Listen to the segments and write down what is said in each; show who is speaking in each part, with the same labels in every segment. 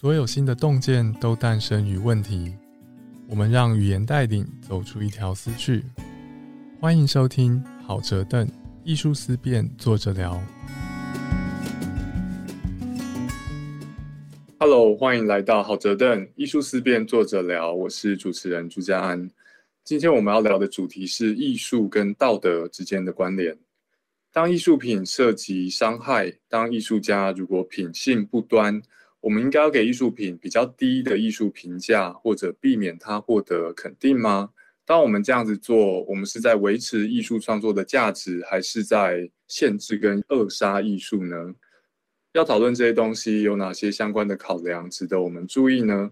Speaker 1: 所有新的洞见都诞生于问题。我们让语言带领走出一条思绪。欢迎收听好哲邓艺术思辨，作者聊。Hello，欢迎来到好哲邓艺术思辨，作者聊。我是主持人朱家安。今天我们要聊的主题是艺术跟道德之间的关联。当艺术品涉及伤害，当艺术家如果品性不端。我们应该要给艺术品比较低的艺术评价，或者避免它获得肯定吗？当我们这样子做，我们是在维持艺术创作的价值，还是在限制跟扼杀艺术呢？要讨论这些东西，有哪些相关的考量值得我们注意呢？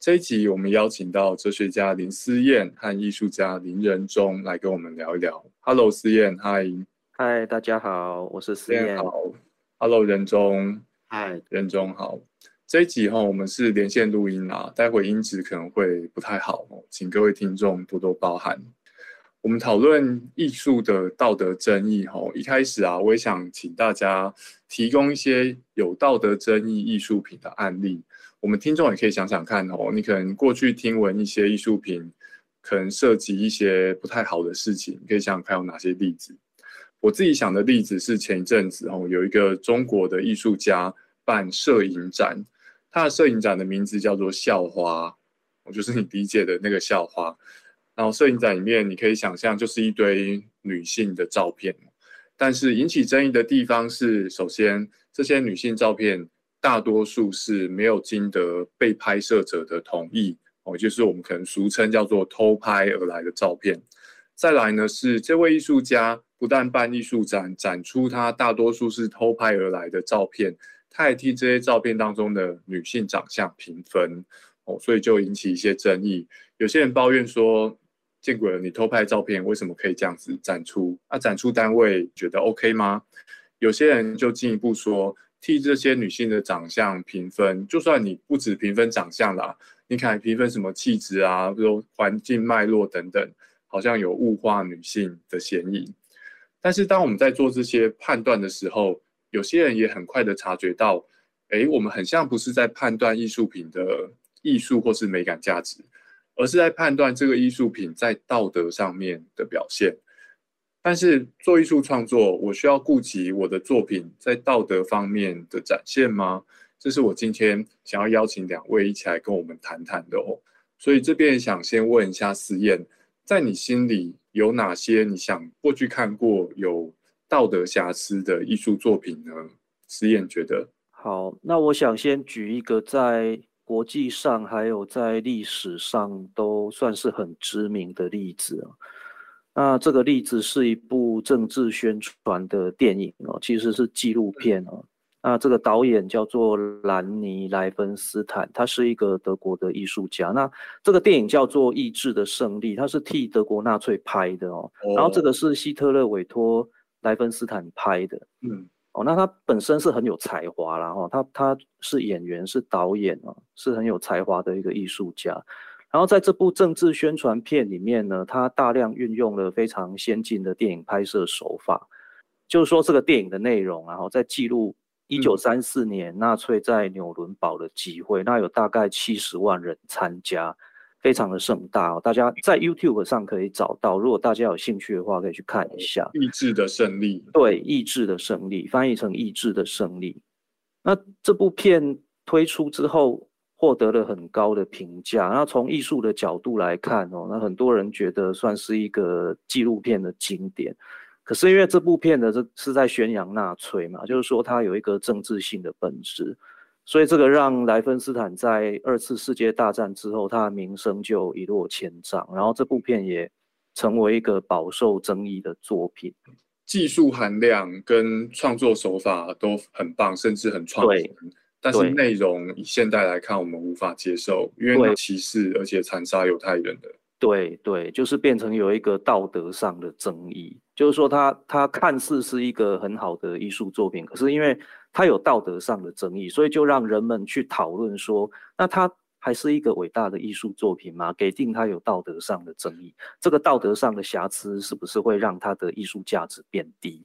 Speaker 1: 这一集我们邀请到哲学家林思燕和艺术家林仁忠来跟我们聊一聊。Hello，思燕，嗨，
Speaker 2: 嗨，大家好，我是思燕。
Speaker 1: 好，Hello，仁忠，
Speaker 2: 嗨，
Speaker 1: 仁忠好。这一集哈，我们是连线录音啊，待会音质可能会不太好哦，请各位听众多多包涵。我们讨论艺术的道德争议哈，一开始啊，我也想请大家提供一些有道德争议艺术品的案例，我们听众也可以想想看哦，你可能过去听闻一些艺术品可能涉及一些不太好的事情，可以想想看有哪些例子。我自己想的例子是前一阵子哦，有一个中国的艺术家办摄影展。他的摄影展的名字叫做“校花”，我就是你理解的那个校花。然后摄影展里面，你可以想象就是一堆女性的照片。但是引起争议的地方是，首先这些女性照片大多数是没有经得被拍摄者的同意，哦，就是我们可能俗称叫做偷拍而来的照片。再来呢，是这位艺术家不但办艺术展，展出他大多数是偷拍而来的照片。他也替这些照片当中的女性长相评分哦，所以就引起一些争议。有些人抱怨说：“见鬼了，你偷拍照片为什么可以这样子展出？啊，展出单位觉得 OK 吗？”有些人就进一步说：“替这些女性的长相评分，就算你不止评分长相啦，你看评分什么气质啊，比如环境脉络等等，好像有物化女性的嫌疑。”但是当我们在做这些判断的时候，有些人也很快的察觉到，哎，我们很像不是在判断艺术品的艺术或是美感价值，而是在判断这个艺术品在道德上面的表现。但是做艺术创作，我需要顾及我的作品在道德方面的展现吗？这是我今天想要邀请两位一起来跟我们谈谈的哦。所以这边想先问一下思燕，在你心里有哪些你想过去看过有？道德瑕疵的艺术作品呢？思燕觉得
Speaker 2: 好，那我想先举一个在国际上还有在历史上都算是很知名的例子啊。那这个例子是一部政治宣传的电影哦，其实是纪录片哦。那这个导演叫做兰尼莱芬斯坦，他是一个德国的艺术家。那这个电影叫做《意志的胜利》，他是替德国纳粹拍的哦。然后这个是希特勒委托。莱芬斯坦拍的，嗯，哦，那他本身是很有才华啦，哈，他他是演员，是导演啊，是很有才华的一个艺术家。然后在这部政治宣传片里面呢，他大量运用了非常先进的电影拍摄手法，就是说这个电影的内容，然后在记录一九三四年纳粹在纽伦堡的集会，那有大概七十万人参加。非常的盛大哦，大家在 YouTube 上可以找到。如果大家有兴趣的话，可以去看一下。
Speaker 1: 意志的胜利，
Speaker 2: 对，意志的胜利，翻译成意志的胜利。那这部片推出之后，获得了很高的评价。那从艺术的角度来看哦，那很多人觉得算是一个纪录片的经典。可是因为这部片的这是在宣扬纳粹嘛，就是说它有一个政治性的本质。所以这个让莱芬斯坦在二次世界大战之后，他的名声就一落千丈。然后这部片也成为一个饱受争议的作品，
Speaker 1: 技术含量跟创作手法都很棒，甚至很创新。但是内容以现代来看，我们无法接受，因为歧视而且残杀犹太人的。
Speaker 2: 对对，就是变成有一个道德上的争议，就是说他他看似是一个很好的艺术作品，可是因为它有道德上的争议，所以就让人们去讨论说，那它还是一个伟大的艺术作品吗？给定它有道德上的争议，这个道德上的瑕疵是不是会让它的艺术价值变低？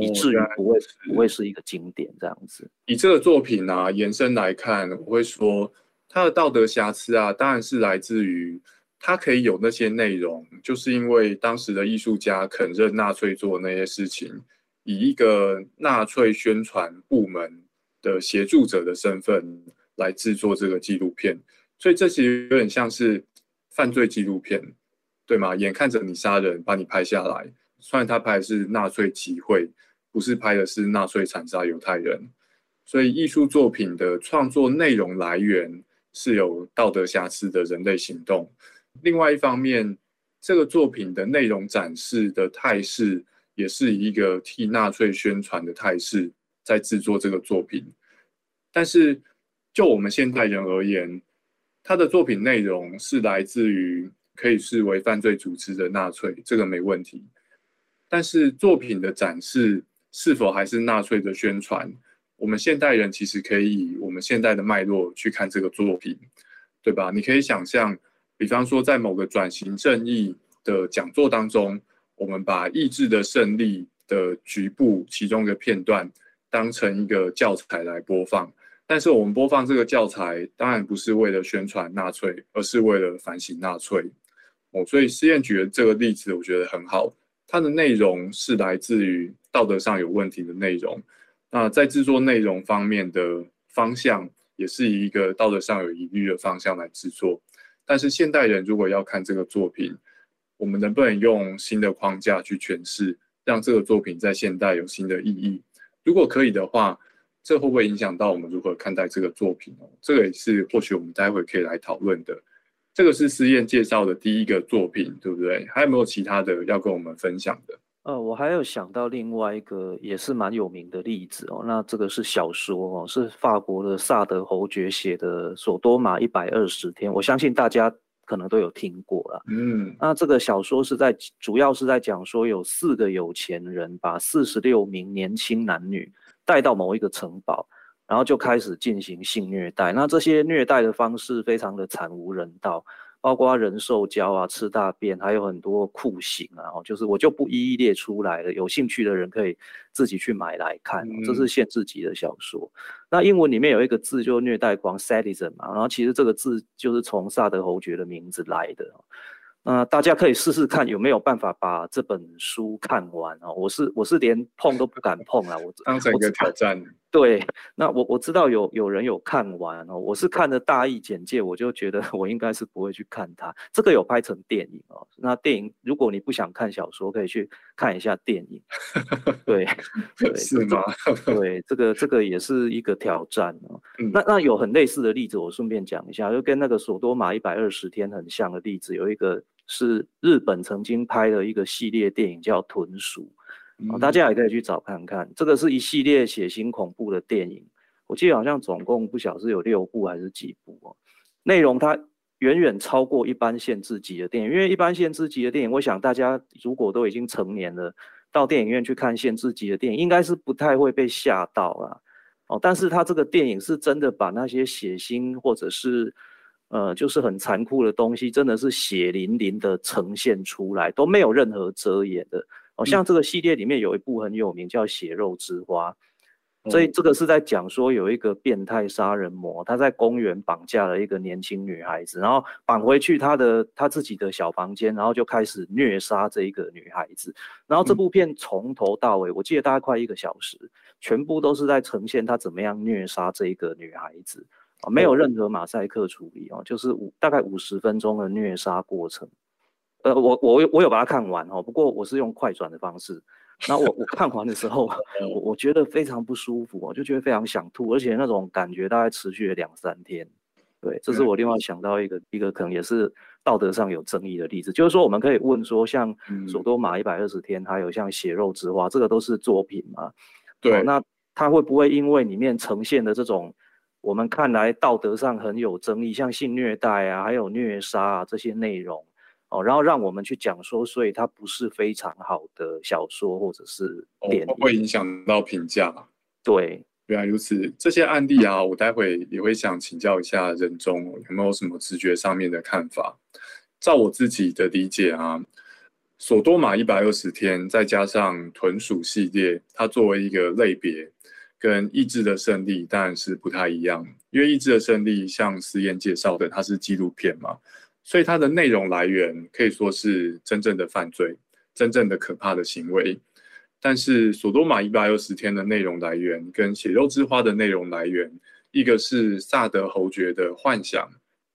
Speaker 2: 以至于不会不会是一个经典这样子。
Speaker 1: 以这个作品啊延伸来看，我会说它的道德瑕疵啊，当然是来自于它可以有那些内容，就是因为当时的艺术家肯认纳粹做那些事情，以一个纳粹宣传部门的协助者的身份来制作这个纪录片，所以这其实有点像是犯罪纪录片，对吗？眼看着你杀人，把你拍下来。虽然他拍的是纳粹集会，不是拍的是纳粹残杀犹太人，所以艺术作品的创作内容来源是有道德瑕疵的人类行动。另外一方面，这个作品的内容展示的态势也是以一个替纳粹宣传的态势，在制作这个作品。但是就我们现代人而言，他的作品内容是来自于可以视为犯罪组织的纳粹，这个没问题。但是作品的展示是否还是纳粹的宣传？我们现代人其实可以以我们现代的脉络去看这个作品，对吧？你可以想象，比方说在某个转型正义的讲座当中，我们把意志的胜利的局部其中一个片段当成一个教材来播放，但是我们播放这个教材当然不是为了宣传纳粹，而是为了反省纳粹。哦，所以试验举的这个例子，我觉得很好。它的内容是来自于道德上有问题的内容，那在制作内容方面的方向也是以一个道德上有疑虑的方向来制作。但是现代人如果要看这个作品，我们能不能用新的框架去诠释，让这个作品在现代有新的意义？如果可以的话，这会不会影响到我们如何看待这个作品哦？这个也是或许我们待会可以来讨论的。这个是思燕介绍的第一个作品，对不对？还有没有其他的要跟我们分享的？
Speaker 2: 呃，我还有想到另外一个也是蛮有名的例子哦。那这个是小说哦，是法国的萨德侯爵写的《索多玛一百二十天》，我相信大家可能都有听过了。嗯，那这个小说是在主要是在讲说有四个有钱人把四十六名年轻男女带到某一个城堡。然后就开始进行性虐待，那这些虐待的方式非常的惨无人道，包括人兽交啊、吃大便，还有很多酷刑啊，就是我就不一一列出来了。有兴趣的人可以自己去买来看，这是限制级的小说。那英文里面有一个字就虐待狂 sadism 嘛，然后其实这个字就是从萨德侯爵的名字来的。那大家可以试试看有没有办法把这本书看完哦。我是我是连碰都不敢碰了，我
Speaker 1: 当成一个挑战。
Speaker 2: 对，那我我知道有有人有看完哦，我是看的大意简介，我就觉得我应该是不会去看它。这个有拍成电影哦，那电影如果你不想看小说，可以去看一下电影。对，
Speaker 1: 是吗？
Speaker 2: 对，这个这个也是一个挑战哦。那那有很类似的例子，我顺便讲一下，就跟那个索多玛一百二十天很像的例子，有一个是日本曾经拍的一个系列电影叫《豚鼠》。大家也可以去找看看，这个是一系列血腥恐怖的电影，我记得好像总共不晓是有六部还是几部哦。内容它远远超过一般限制级的电影，因为一般限制级的电影，我想大家如果都已经成年了，到电影院去看限制级的电影，应该是不太会被吓到啦。哦。但是它这个电影是真的把那些血腥或者是呃就是很残酷的东西，真的是血淋淋的呈现出来，都没有任何遮掩的。哦，像这个系列里面有一部很有名，叫《血肉之花》，所以这个是在讲说有一个变态杀人魔，他在公园绑架了一个年轻女孩子，然后绑回去他的他自己的小房间，然后就开始虐杀这一个女孩子。然后这部片从头到尾，我记得大概快一个小时，全部都是在呈现他怎么样虐杀这一个女孩子啊，没有任何马赛克处理哦，就是五大概五十分钟的虐杀过程。呃，我我我有把它看完哦，不过我是用快转的方式。那我我看完的时候，我我觉得非常不舒服，我就觉得非常想吐，而且那种感觉大概持续了两三天。对，这是我另外想到一个一个可能也是道德上有争议的例子，就是说我们可以问说，像《索多玛一百二十天》，还有像《血肉之花》，这个都是作品嘛？
Speaker 1: 对，
Speaker 2: 那它会不会因为里面呈现的这种我们看来道德上很有争议，像性虐待啊，还有虐杀啊这些内容？哦，然后让我们去讲说，所以它不是非常好的小说或者是电影，
Speaker 1: 会影响到评价。
Speaker 2: 对，
Speaker 1: 原来如此。这些案例啊，我待会也会想请教一下任中有没有什么直觉上面的看法。照我自己的理解啊，索多玛一百二十天，再加上豚鼠系列，它作为一个类别，跟意志的胜利当然是不太一样。因为意志的胜利，像思燕介绍的，它是纪录片嘛，所以它的内容来源可以说是真正的犯罪，真正的可怕的行为。但是索多玛一百二十天的内容来源，跟血肉之花的内容来源，一个是萨德侯爵的幻想。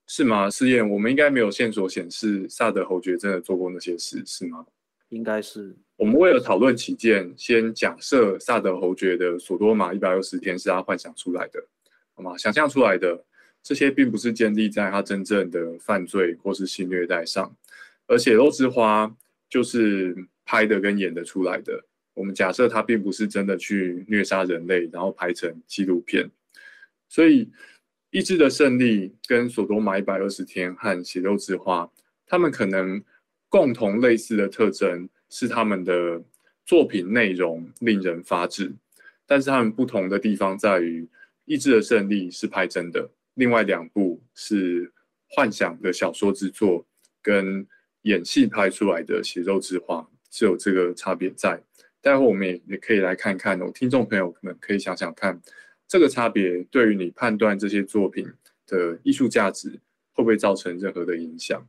Speaker 1: 是吗？试验我们应该没有线索显示萨德侯爵真的做过那些事，是吗？
Speaker 2: 应该是。
Speaker 1: 我们为了讨论起见，先假设萨德侯爵的索多玛一百二十天是他幻想出来的，好吗？想象出来的这些并不是建立在他真正的犯罪或是性虐待上，而且《肉之花》就是拍的跟演的出来的。我们假设他并不是真的去虐杀人类，然后拍成纪录片，所以。意志的胜利跟索多玛一百二十天和血肉之花，他们可能共同类似的特征是他们的作品内容令人发指，但是他们不同的地方在于，意志的胜利是拍真的，另外两部是幻想的小说之作，跟演戏拍出来的血肉之花是有这个差别在。待会我们也也可以来看看哦，听众朋友们可以想想看。这个差别对于你判断这些作品的艺术价值会不会造成任何的影响？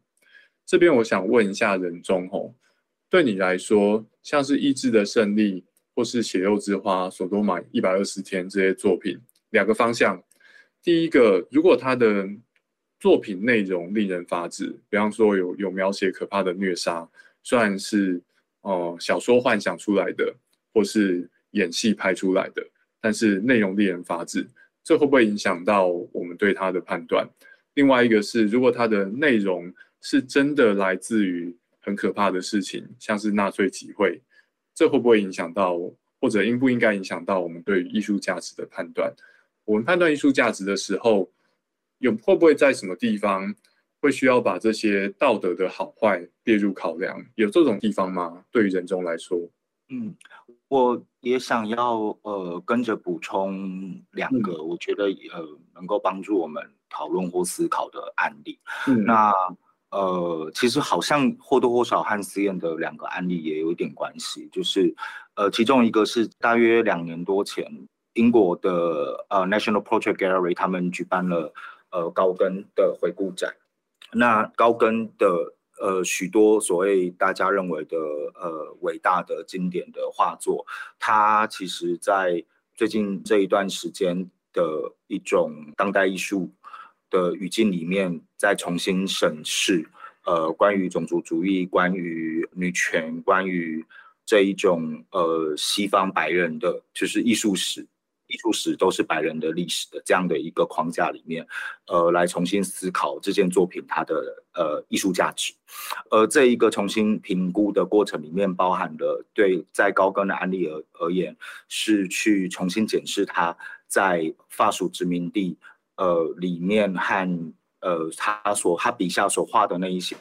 Speaker 1: 这边我想问一下任中吼，对你来说，像是《意志的胜利》或是《血肉之花》、《索多玛一百二十天》这些作品，两个方向。第一个，如果他的作品内容令人发指，比方说有有描写可怕的虐杀，虽然是哦小说幻想出来的，或是演戏拍出来的。但是内容令人发指，这会不会影响到我们对他的判断？另外一个是，如果他的内容是真的来自于很可怕的事情，像是纳粹集会，这会不会影响到，或者应不应该影响到我们对艺术价值的判断？我们判断艺术价值的时候，有会不会在什么地方会需要把这些道德的好坏列入考量？有这种地方吗？对于人中来说，
Speaker 3: 嗯。我也想要呃跟着补充两个，我觉得呃能够帮助我们讨论或思考的案例。那呃其实好像或多或少和实验的两个案例也有一点关系，就是呃其中一个是大约两年多前，英国的呃 National Portrait Gallery 他们举办了呃高更的回顾展，那高更的。呃，许多所谓大家认为的呃伟大的经典的画作，它其实在最近这一段时间的一种当代艺术的语境里面，再重新审视呃关于种族主义、关于女权、关于这一种呃西方白人的，就是艺术史。艺术史都是白人的历史的这样的一个框架里面，呃，来重新思考这件作品它的呃艺术价值，而这一个重新评估的过程里面，包含了对在高更的案例而而言，是去重新检视他在法属殖民地呃里面和呃他所他笔下所画的那一些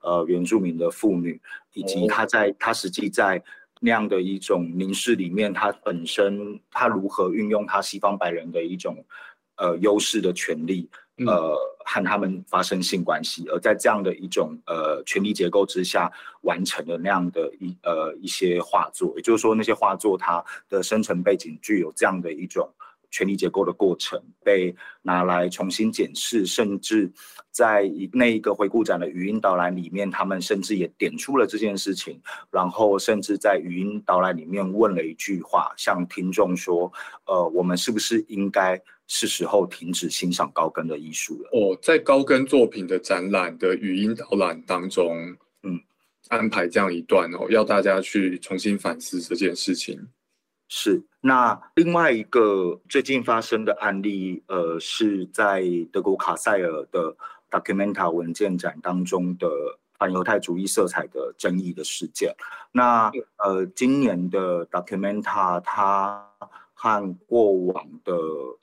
Speaker 3: 呃原住民的妇女，以及他在他实际在。那样的一种凝视里面，他本身他如何运用他西方白人的一种呃优势的权利，呃和他们发生性关系，而在这样的一种呃权力结构之下完成的那样的一呃一些画作，也就是说那些画作它的生成背景具有这样的一种。权力结构的过程被拿来重新检视，甚至在那一个回顾展的语音导览里面，他们甚至也点出了这件事情，然后甚至在语音导览里面问了一句话，向听众说：“呃，我们是不是应该是时候停止欣赏高更的艺术了？”
Speaker 1: 哦，在高更作品的展览的语音导览当中，嗯，安排这样一段哦，要大家去重新反思这件事情。
Speaker 3: 是，那另外一个最近发生的案例，呃，是在德国卡塞尔的 Documenta 文件展当中的反犹太主义色彩的争议的事件。那呃，今年的 Documenta 它和过往的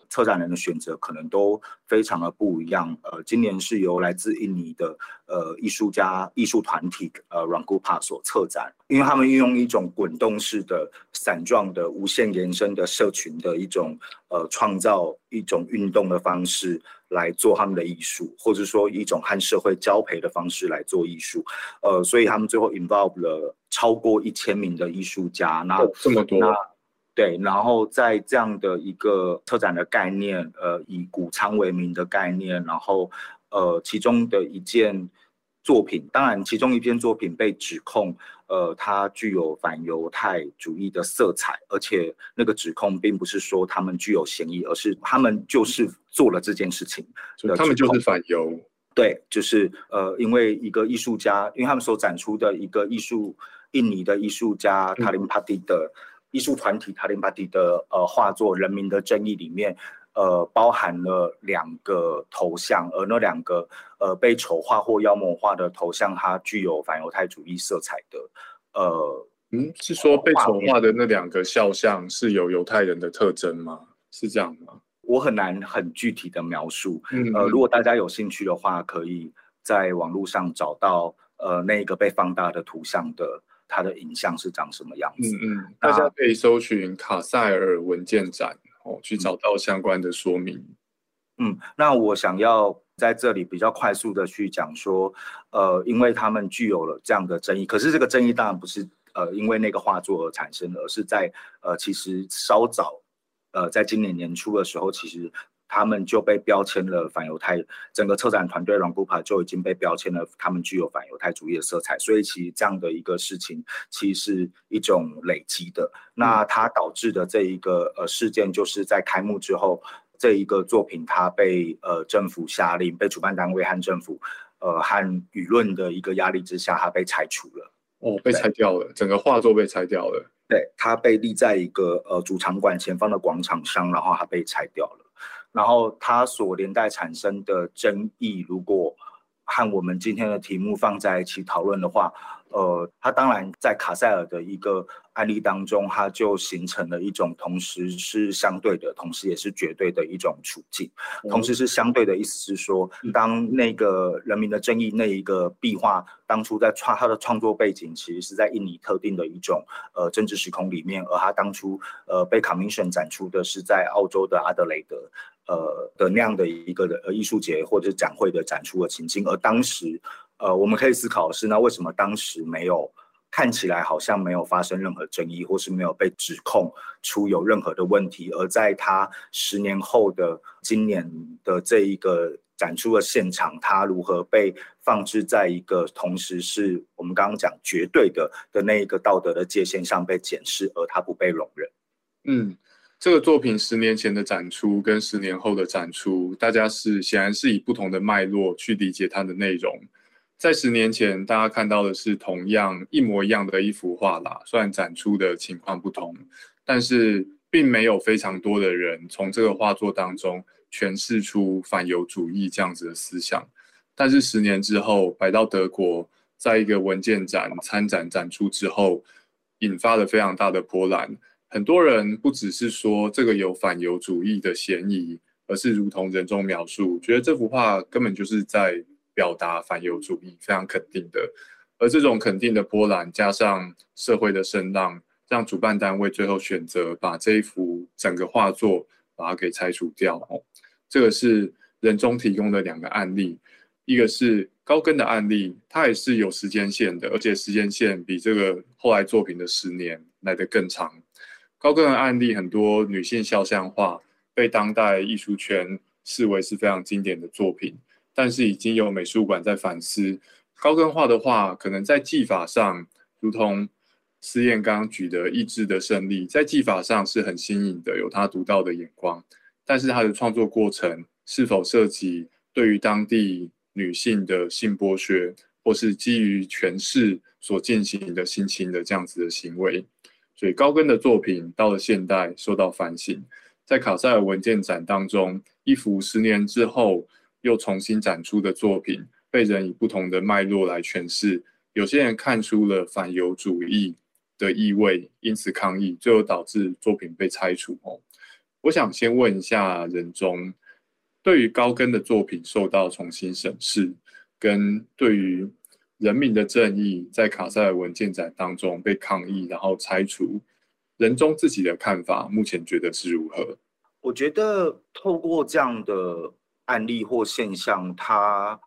Speaker 3: 策展人的选择可能都非常的不一样。呃，今年是由来自印尼的呃艺术家、艺术团体呃 Rangupa 所策展，因为他们运用一种滚动式的、散状的、无限延伸的社群的一种呃创造一种运动的方式来做他们的艺术，或者说一种和社会交配的方式来做艺术。呃，所以他们最后 involve 了超过一千名的艺术家。那
Speaker 1: 这么多。
Speaker 3: 对，然后在这样的一个车展的概念，呃，以谷仓为名的概念，然后，呃，其中的一件作品，当然，其中一篇作品被指控，呃，它具有反犹太主义的色彩，而且那个指控并不是说他们具有嫌疑，而是他们就是做了这件事情，
Speaker 1: 他们就是反犹。
Speaker 3: 对，就是呃，因为一个艺术家，因为他们所展出的一个艺术，印尼的艺术家塔林帕蒂的。艺术团体塔林巴蒂的呃画作《人民的正义》里面，呃包含了两个头像，而那两个呃被丑化或妖魔化的头像，它具有反犹太主义色彩的。呃，
Speaker 1: 嗯，是说被丑化的那两个肖像是有犹太人的特征吗？是这样吗？
Speaker 3: 我很难很具体的描述。呃，如果大家有兴趣的话，可以在网络上找到呃那个被放大的图像的。它的影像是长什么样子？
Speaker 1: 嗯嗯，大家可以搜寻卡塞尔文件展哦，去找到相关的说明。
Speaker 3: 嗯，那我想要在这里比较快速的去讲说，呃，因为他们具有了这样的争议，可是这个争议当然不是呃因为那个画作而产生的，而是在呃其实稍早，呃在今年年初的时候，其实。他们就被标签了反犹太，整个策展团队 u p a 就已经被标签了，他们具有反犹太主义的色彩。所以其实这样的一个事情，其实是一种累积的。那它导致的这一个呃事件，就是在开幕之后，这一个作品它被呃政府下令，被主办单位和政府呃和舆论的一个压力之下，它被拆除了。
Speaker 1: 哦，被拆掉了，整个画作被拆掉了。
Speaker 3: 对，它被立在一个呃主场馆前方的广场上，然后它被拆掉了。然后它所连带产生的争议，如果和我们今天的题目放在一起讨论的话，呃，它当然在卡塞尔的一个案例当中，它就形成了一种同时是相对的，同时也是绝对的一种处境。同时是相对的意思是说，当那个人民的正义那一个壁画当初在创它的创作背景，其实是在印尼特定的一种呃政治时空里面，而它当初呃被 commission 展出的是在澳洲的阿德雷德。呃的那样的一个的呃艺术节或者是展会的展出的情境，而当时，呃，我们可以思考的是，那为什么当时没有看起来好像没有发生任何争议，或是没有被指控出有任何的问题，而在他十年后的今年的这一个展出的现场，他如何被放置在一个同时是我们刚刚讲绝对的的那一个道德的界限上被检视，而他不被容忍？
Speaker 1: 嗯。这个作品十年前的展出跟十年后的展出，大家是显然是以不同的脉络去理解它的内容。在十年前，大家看到的是同样一模一样的一幅画啦，虽然展出的情况不同，但是并没有非常多的人从这个画作当中诠释出反犹主义这样子的思想。但是十年之后，摆到德国，在一个文件展参展展出之后，引发了非常大的波澜。很多人不只是说这个有反犹主义的嫌疑，而是如同人中描述，觉得这幅画根本就是在表达反犹主义，非常肯定的。而这种肯定的波澜，加上社会的声浪，让主办单位最后选择把这一幅整个画作把它给拆除掉。哦，这个是人中提供的两个案例，一个是高更的案例，它也是有时间线的，而且时间线比这个后来作品的十年来得更长。高更的案例，很多女性肖像画被当代艺术圈视为是非常经典的作品，但是已经有美术馆在反思，高更画的画可能在技法上，如同思燕刚刚举的意志的胜利，在技法上是很新颖的，有他独到的眼光，但是他的创作过程是否涉及对于当地女性的性剥削，或是基于权势所进行的性侵的这样子的行为？所以高更的作品到了现代受到反省，在卡塞尔文件展当中，一幅十年之后又重新展出的作品，被人以不同的脉络来诠释。有些人看出了反犹主义，的意味，因此抗议，最后导致作品被拆除。哦，我想先问一下任中，对于高更的作品受到重新审视，跟对于人民的正义在卡塞尔文件展当中被抗议然后拆除，人中自己的看法，目前觉得是如何？
Speaker 3: 我觉得透过这样的案例或现象，它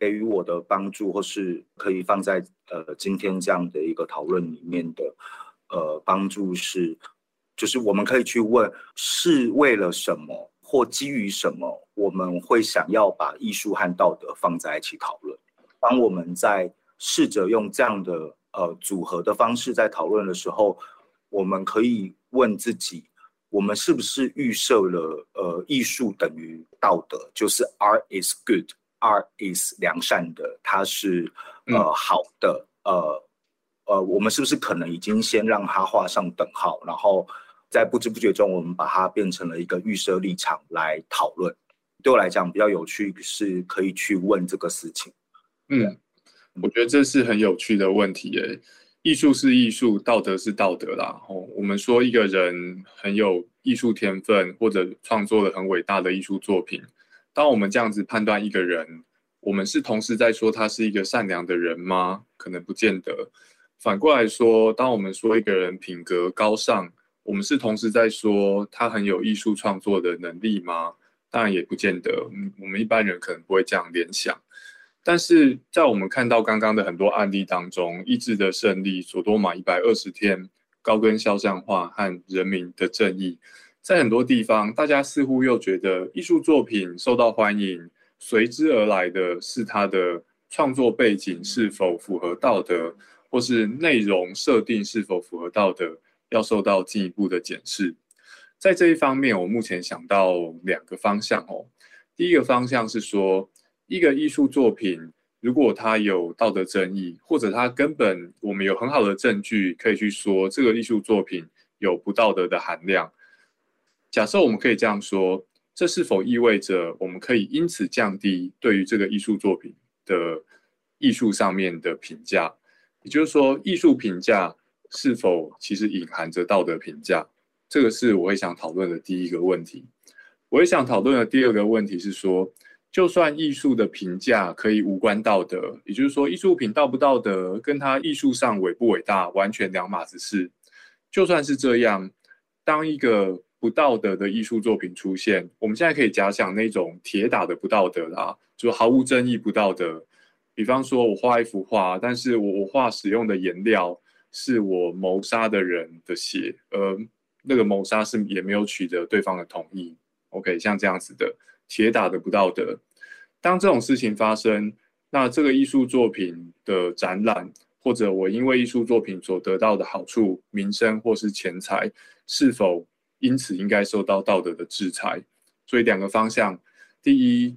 Speaker 3: 给予我的帮助，或是可以放在呃今天这样的一个讨论里面的呃帮助是，就是我们可以去问是为了什么或基于什么，我们会想要把艺术和道德放在一起讨论。当我们在试着用这样的呃组合的方式在讨论的时候，我们可以问自己。我们是不是预设了呃艺术等于道德，就是 art is good，art is 良善的，它是呃好的，呃呃，我们是不是可能已经先让它画上等号，然后在不知不觉中，我们把它变成了一个预设立场来讨论？对我来讲比较有趣，是可以去问这个事情。
Speaker 1: 嗯，我觉得这是很有趣的问题诶。艺术是艺术，道德是道德啦。哦，我们说一个人很有艺术天分，或者创作了很伟大的艺术作品，当我们这样子判断一个人，我们是同时在说他是一个善良的人吗？可能不见得。反过来说，当我们说一个人品格高尚，我们是同时在说他很有艺术创作的能力吗？当然也不见得。嗯，我们一般人可能不会这样联想。但是在我们看到刚刚的很多案例当中，意志的胜利、索多玛一百二十天、高跟肖像画和人民的正义，在很多地方，大家似乎又觉得艺术作品受到欢迎，随之而来的是它的创作背景是否符合道德，或是内容设定是否符合道德，要受到进一步的检视。在这一方面，我目前想到两个方向哦。第一个方向是说。一个艺术作品，如果它有道德争议，或者它根本我们有很好的证据可以去说这个艺术作品有不道德的含量，假设我们可以这样说，这是否意味着我们可以因此降低对于这个艺术作品的艺术上面的评价？也就是说，艺术评价是否其实隐含着道德评价？这个是我会想讨论的第一个问题。我也想讨论的第二个问题是说。就算艺术的评价可以无关道德，也就是说，艺术品道不道德，跟它艺术上伟不伟大完全两码子事。就算是这样，当一个不道德的艺术作品出现，我们现在可以假想那种铁打的不道德啦，就毫无争议不道德。比方说，我画一幅画，但是我我画使用的颜料是我谋杀的人的血，而那个谋杀是也没有取得对方的同意。OK，像这样子的。铁打的不道德。当这种事情发生，那这个艺术作品的展览，或者我因为艺术作品所得到的好处、名声或是钱财，是否因此应该受到道德的制裁？所以两个方向：第一，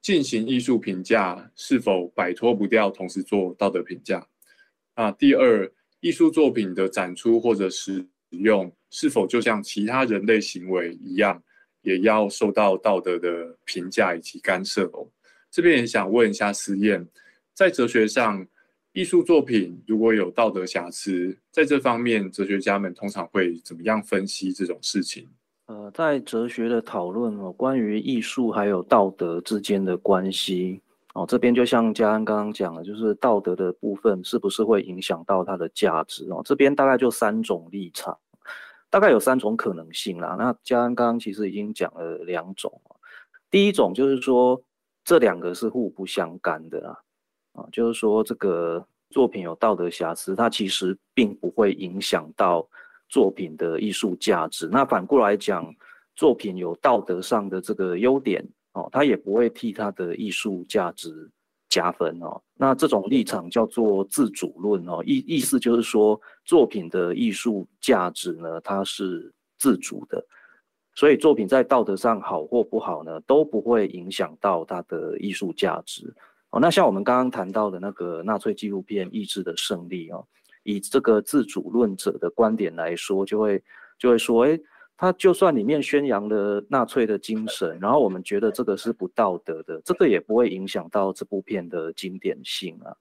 Speaker 1: 进行艺术评价是否摆脱不掉同时做道德评价？啊，第二，艺术作品的展出或者使用是否就像其他人类行为一样？也要受到道德的评价以及干涉哦。这边也想问一下思燕，在哲学上，艺术作品如果有道德瑕疵，在这方面，哲学家们通常会怎么样分析这种事情？
Speaker 2: 呃，在哲学的讨论哦，关于艺术还有道德之间的关系哦，这边就像嘉恩刚刚讲的，就是道德的部分是不是会影响到它的价值哦？这边大概就三种立场。大概有三种可能性啦。那嘉恩刚刚其实已经讲了两种第一种就是说，这两个是互不相干的啦，啊，就是说这个作品有道德瑕疵，它其实并不会影响到作品的艺术价值。那反过来讲，作品有道德上的这个优点哦，它也不会替它的艺术价值。加分哦，那这种立场叫做自主论哦，意意思就是说作品的艺术价值呢，它是自主的，所以作品在道德上好或不好呢，都不会影响到它的艺术价值哦。那像我们刚刚谈到的那个纳粹纪录片《意志的胜利》哦，以这个自主论者的观点来说，就会就会说，哎。他就算里面宣扬了纳粹的精神，然后我们觉得这个是不道德的，这个也不会影响到这部片的经典性啊。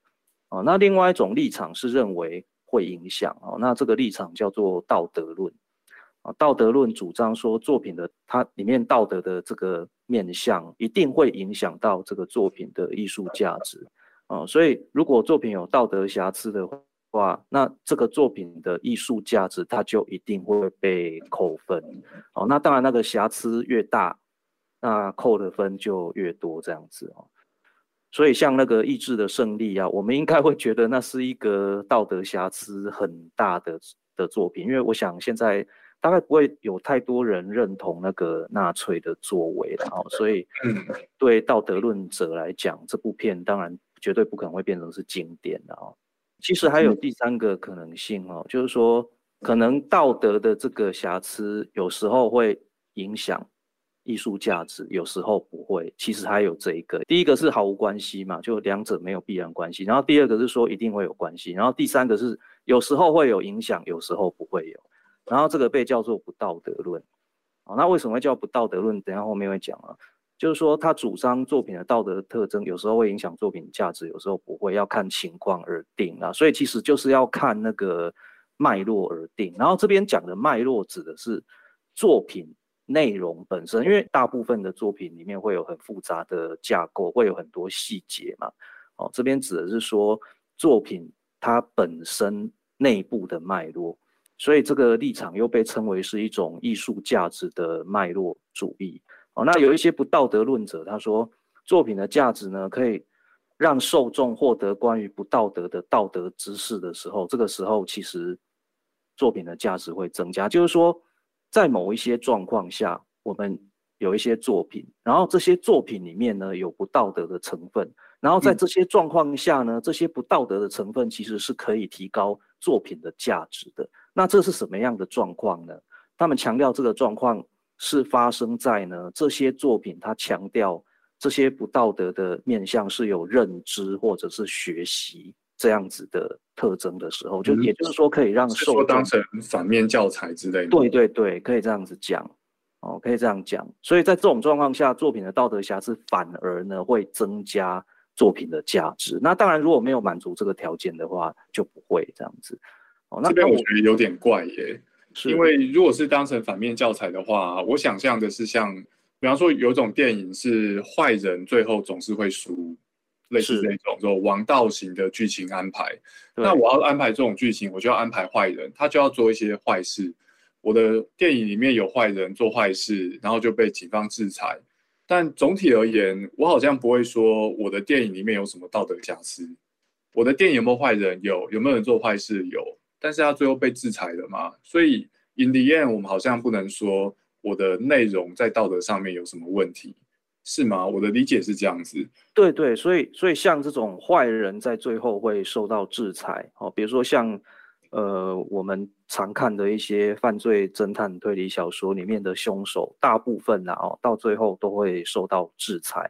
Speaker 2: 哦，那另外一种立场是认为会影响哦。那这个立场叫做道德论啊，道德论主张说作品的它里面道德的这个面向一定会影响到这个作品的艺术价值啊。所以如果作品有道德瑕疵的话，那这个作品的艺术价值它就一定会被扣分哦。那当然那个瑕疵越大，那扣的分就越多这样子哦。所以像那个意志的胜利啊，我们应该会觉得那是一个道德瑕疵很大的的作品，因为我想现在大概不会有太多人认同那个纳粹的作为了哦，所以对道德论者来讲，这部片当然绝对不可能会变成是经典的哦。其实还有第三个可能性哦，就是说可能道德的这个瑕疵有时候会影响。艺术价值有时候不会，其实还有这一个，第一个是毫无关系嘛，就两者没有必然关系。然后第二个是说一定会有关系，然后第三个是有时候会有影响，有时候不会有。然后这个被叫做不道德论。哦，那为什么会叫不道德论？等下后面会讲啊，就是说他主张作品的道德特征有时候会影响作品价值，有时候不会，要看情况而定啊。所以其实就是要看那个脉络而定。然后这边讲的脉络指的是作品。内容本身，因为大部分的作品里面会有很复杂的架构，会有很多细节嘛。哦，这边指的是说作品它本身内部的脉络，所以这个立场又被称为是一种艺术价值的脉络主义。哦，那有一些不道德论者，他说作品的价值呢，可以让受众获得关于不道德的道德知识的时候，这个时候其实作品的价值会增加，就是说。在某一些状况下，我们有一些作品，然后这些作品里面呢有不道德的成分，然后在这些状况下呢，这些不道德的成分其实是可以提高作品的价值的。那这是什么样的状况呢？他们强调这个状况是发生在呢这些作品，它强调这些不道德的面向是有认知或者是学习。这样子的特征的时候，就也就是说，可以让受
Speaker 1: 当成反面教材之类的。
Speaker 2: 对对对，可以这样子讲，哦，可以这样讲。所以在这种状况下，作品的道德瑕疵反而呢会增加作品的价值。那当然，如果没有满足这个条件的话，就不会这样子。
Speaker 1: 哦，那边我觉得有点怪耶，因为如果是当成反面教材的话，我想象的是像，比方说有种电影是坏人最后总是会输。类似这种就王道型的剧情安排，那我要安排这种剧情，我就要安排坏人，他就要做一些坏事。我的电影里面有坏人做坏事，然后就被警方制裁。但总体而言，我好像不会说我的电影里面有什么道德瑕疵。我的电影有没有坏人？有，有没有人做坏事？有，但是他最后被制裁了嘛？所以 in the end，我们好像不能说我的内容在道德上面有什么问题。是吗？我的理解是这样子。
Speaker 2: 对对，所以所以像这种坏人在最后会受到制裁哦，比如说像呃我们常看的一些犯罪侦探推理小说里面的凶手，大部分呢哦到最后都会受到制裁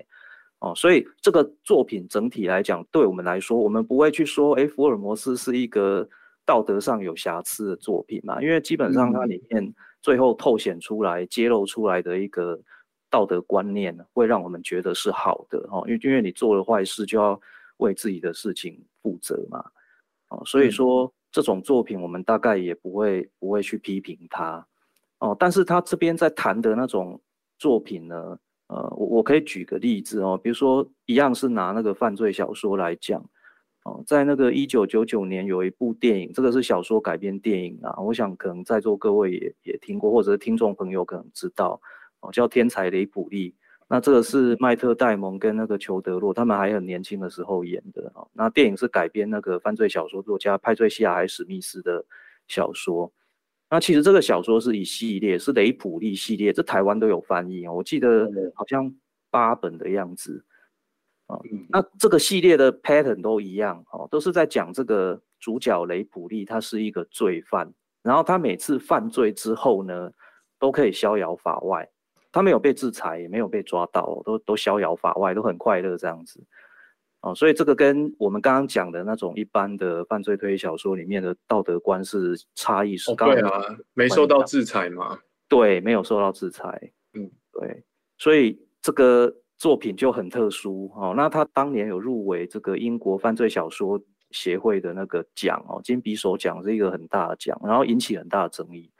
Speaker 2: 哦，所以这个作品整体来讲，对我们来说，我们不会去说哎福尔摩斯是一个道德上有瑕疵的作品嘛，因为基本上它里面最后透显出来、揭露出来的一个。道德观念会让我们觉得是好的哦，因为因为你做了坏事就要为自己的事情负责嘛，哦，所以说这种作品我们大概也不会不会去批评它哦，但是他这边在谈的那种作品呢，呃，我我可以举个例子哦，比如说一样是拿那个犯罪小说来讲哦，在那个一九九九年有一部电影，这个是小说改编电影啊，我想可能在座各位也也听过，或者是听众朋友可能知道。哦，叫天才雷普利，那这个是迈特戴蒙跟那个裘德洛，他们还很年轻的时候演的哦。那电影是改编那个犯罪小说作家派翠西亚海史密斯的小说。那其实这个小说是一系列，是雷普利系列，这台湾都有翻译哦。我记得好像八本的样子啊。那这个系列的 pattern 都一样哦，都是在讲这个主角雷普利，他是一个罪犯，然后他每次犯罪之后呢，都可以逍遥法外。他没有被制裁，也没有被抓到，都都逍遥法外，都很快乐这样子，哦，所以这个跟我们刚刚讲的那种一般的犯罪推理小说里面的道德观是差异是。
Speaker 1: 对啊，没受到制裁吗？
Speaker 2: 对，没有受到制裁。嗯，对，所以这个作品就很特殊哦。那他当年有入围这个英国犯罪小说协会的那个奖哦，金匕首奖是一个很大的奖，然后引起很大的争议，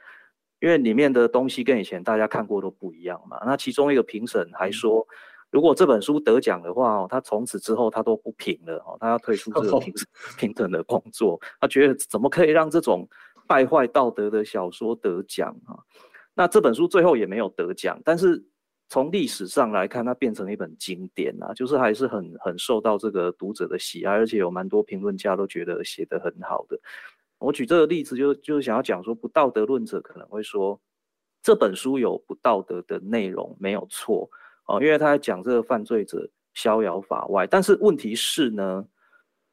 Speaker 2: 因为里面的东西跟以前大家看过都不一样嘛。那其中一个评审还说，如果这本书得奖的话哦，他从此之后他都不评了哦，他要退出这个评评审的工作。他觉得怎么可以让这种败坏道德的小说得奖啊？那这本书最后也没有得奖，但是。从历史上来看，它变成一本经典啊，就是还是很很受到这个读者的喜爱，而且有蛮多评论家都觉得写得很好的。我举这个例子，就就是想要讲说，不道德论者可能会说这本书有不道德的内容，没有错哦，因为他在讲这个犯罪者逍遥法外。但是问题是呢，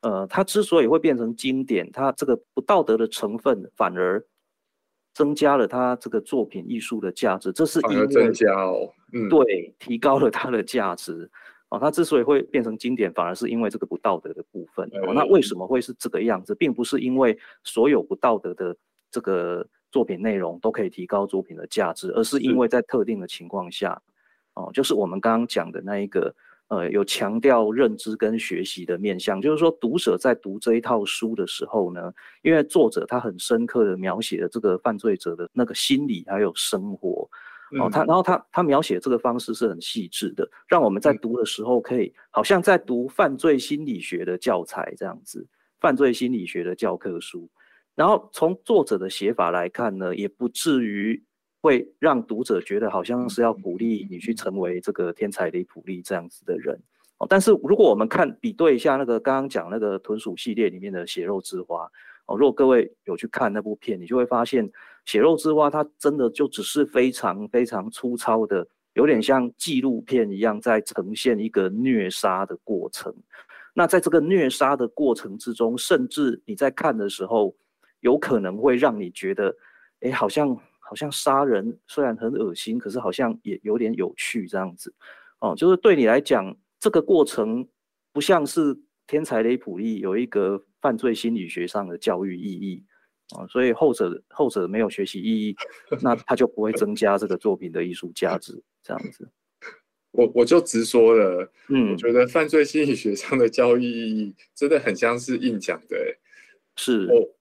Speaker 2: 呃，他之所以会变成经典，他这个不道德的成分反而。增加了他这个作品艺术的价值，这是因为
Speaker 1: 增加哦，
Speaker 2: 嗯，对，提高了它的价值哦。它之所以会变成经典，反而是因为这个不道德的部分哦。那为什么会是这个样子，并不是因为所有不道德的这个作品内容都可以提高作品的价值，而是因为在特定的情况下哦，就是我们刚刚讲的那一个。呃，有强调认知跟学习的面向，就是说，读者在读这一套书的时候呢，因为作者他很深刻的描写了这个犯罪者的那个心理还有生活，哦，他然后他他描写这个方式是很细致的，让我们在读的时候可以好像在读犯罪心理学的教材这样子，犯罪心理学的教科书，然后从作者的写法来看呢，也不至于。会让读者觉得好像是要鼓励你去成为这个天才雷普利这样子的人哦。但是如果我们看比对一下那个刚刚讲那个豚鼠系列里面的血肉之花哦，如果各位有去看那部片，你就会发现血肉之花它真的就只是非常非常粗糙的，有点像纪录片一样在呈现一个虐杀的过程。那在这个虐杀的过程之中，甚至你在看的时候，有可能会让你觉得，哎，好像。好像杀人虽然很恶心，可是好像也有点有趣这样子，哦，就是对你来讲，这个过程不像是天才雷普利有一个犯罪心理学上的教育意义啊，所以后者后者没有学习意义，那他就不会增加这个作品的艺术价值这样子。
Speaker 1: 我我就直说了，嗯，我觉得犯罪心理学上的教育意义真的很像是硬讲的，
Speaker 2: 是。
Speaker 1: 我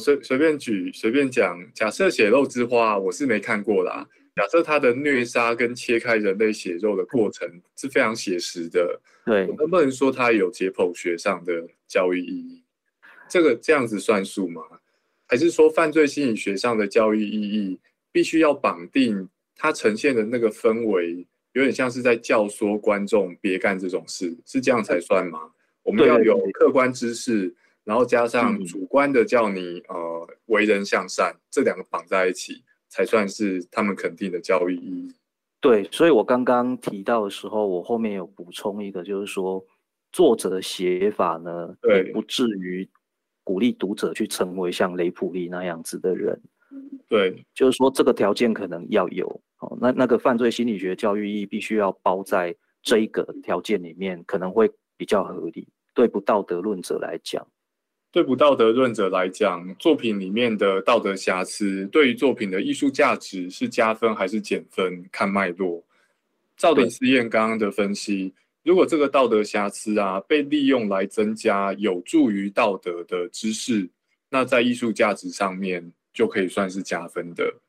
Speaker 1: 随随便举随便讲，假设血肉之花，我是没看过啦。假设它的虐杀跟切开人类血肉的过程是非常写实的，
Speaker 2: 对，
Speaker 1: 能不能说它有解剖学上的教育意义？这个这样子算数吗？还是说犯罪心理学上的教育意义必须要绑定它呈现的那个氛围，有点像是在教唆观众别干这种事，是这样才算吗？我们要有客观知识。然后加上主观的叫你呃为人向善，这两个绑在一起，才算是他们肯定的教育意义。
Speaker 2: 对，所以我刚刚提到的时候，我后面有补充一个，就是说作者的写法呢，
Speaker 1: 对，
Speaker 2: 不至于鼓励读者去成为像雷普利那样子的人。
Speaker 1: 对，
Speaker 2: 就是说这个条件可能要有哦，那那个犯罪心理学教育意义必须要包在这一个条件里面，可能会比较合理。对不道德论者来讲。
Speaker 1: 对不道德论者来讲，作品里面的道德瑕疵对于作品的艺术价值是加分还是减分？看脉络。赵鼎思燕刚刚的分析，如果这个道德瑕疵啊被利用来增加有助于道德的知识，那在艺术价值上面就可以算是加分的，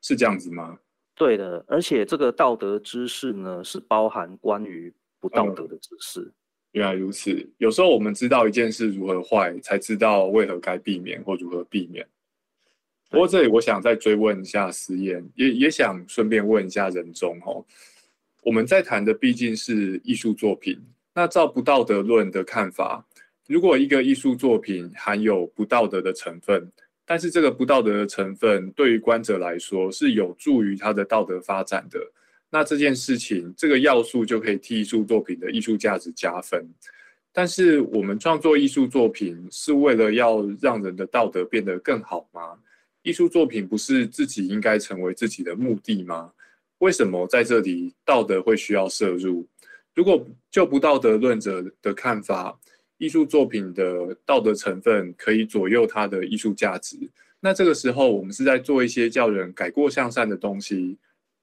Speaker 1: 是这样子吗？
Speaker 2: 对的，而且这个道德知识呢，是包含关于不道德的知识。
Speaker 1: 原来如此，有时候我们知道一件事如何坏，才知道为何该避免或如何避免。不过这里我想再追问一下思燕，也也想顺便问一下仁宗哦。我们在谈的毕竟是艺术作品，那照不道德论的看法，如果一个艺术作品含有不道德的成分，但是这个不道德的成分对于观者来说是有助于他的道德发展的。那这件事情，这个要素就可以替艺术作品的艺术价值加分。但是，我们创作艺术作品是为了要让人的道德变得更好吗？艺术作品不是自己应该成为自己的目的吗？为什么在这里道德会需要摄入？如果就不道德论者的看法，艺术作品的道德成分可以左右它的艺术价值，那这个时候我们是在做一些叫人改过向善的东西。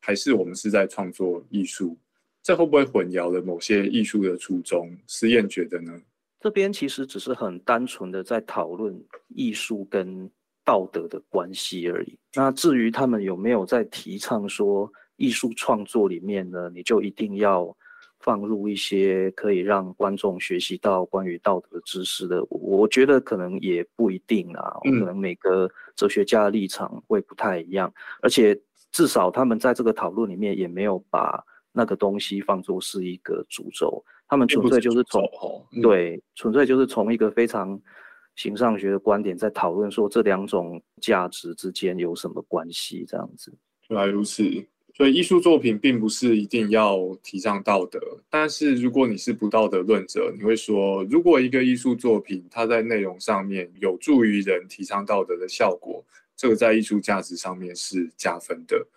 Speaker 1: 还是我们是在创作艺术，这会不会混淆了某些艺术的初衷？思燕觉得呢？
Speaker 2: 这边其实只是很单纯的在讨论艺术跟道德的关系而已。那至于他们有没有在提倡说艺术创作里面呢，你就一定要。放入一些可以让观众学习到关于道德知识的，我觉得可能也不一定啊，可能每个哲学家的立场会不太一样，而且至少他们在这个讨论里面也没有把那个东西放作是一个诅咒，他们纯粹就是从对，纯粹就是从一个非常形上学的观点在讨论说这两种价值之间有什么关系，这样子。
Speaker 1: 原来如此。所以艺术作品并不是一定要提倡道德，但是如果你是不道德论者，你会说，如果一个艺术作品它在内容上面有助于人提倡道德的效果，这个在艺术价值上面是加分的，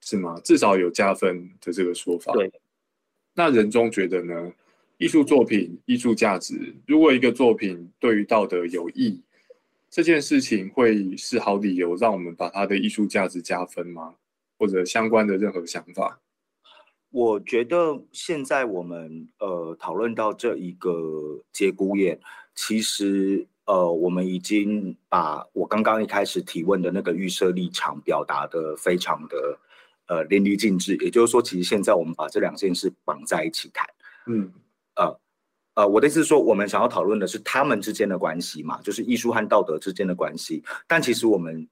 Speaker 1: 是吗？至少有加分的这个说法。
Speaker 2: 对。
Speaker 1: 那人中觉得呢？艺术作品艺术价值，如果一个作品对于道德有益，这件事情会是好理由让我们把它的艺术价值加分吗？或者相关的任何想法，
Speaker 3: 我觉得现在我们呃讨论到这一个节骨眼，其实呃我们已经把我刚刚一开始提问的那个预设立场表达的非常的呃淋漓尽致。也就是说，其实现在我们把这两件事绑在一起谈，嗯呃呃，我的意思是说，我们想要讨论的是他们之间的关系嘛，就是艺术和道德之间的关系。但其实我们。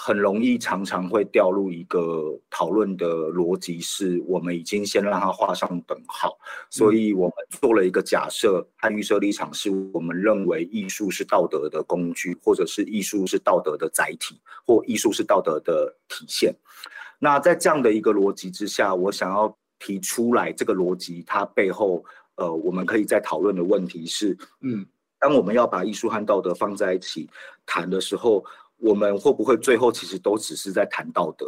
Speaker 3: 很容易常常会掉入一个讨论的逻辑，是我们已经先让它画上等号，所以我们做了一个假设和预设立场，是我们认为艺术是道德的工具，或者是艺术是道德的载体，或艺术是道德的体现。那在这样的一个逻辑之下，我想要提出来这个逻辑，它背后呃，我们可以在讨论的问题是，嗯，当我们要把艺术和道德放在一起谈的时候。我们会不会最后其实都只是在谈道德？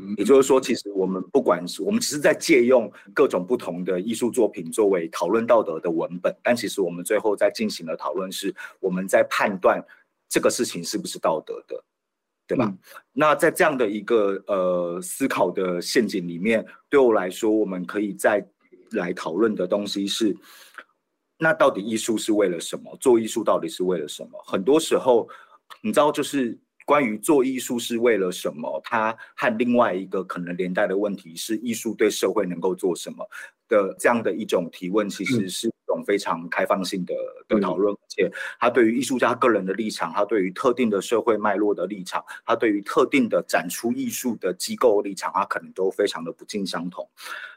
Speaker 3: 嗯，也就是说，其实我们不管是我们只是在借用各种不同的艺术作品作为讨论道德的文本，但其实我们最后在进行的讨论是我们在判断这个事情是不是道德的，对吧？那在这样的一个呃思考的陷阱里面，对我来说，我们可以再来讨论的东西是：那到底艺术是为了什么？做艺术到底是为了什么？很多时候，你知道，就是。关于做艺术是为了什么？它和另外一个可能连带的问题是，艺术对社会能够做什么的这样的一种提问，其实是一种非常开放性的的讨论。而且，他对于艺术家个人的立场，他对于特定的社会脉络的立场，他对于特定的展出艺术的机构立场，他可能都非常的不尽相同。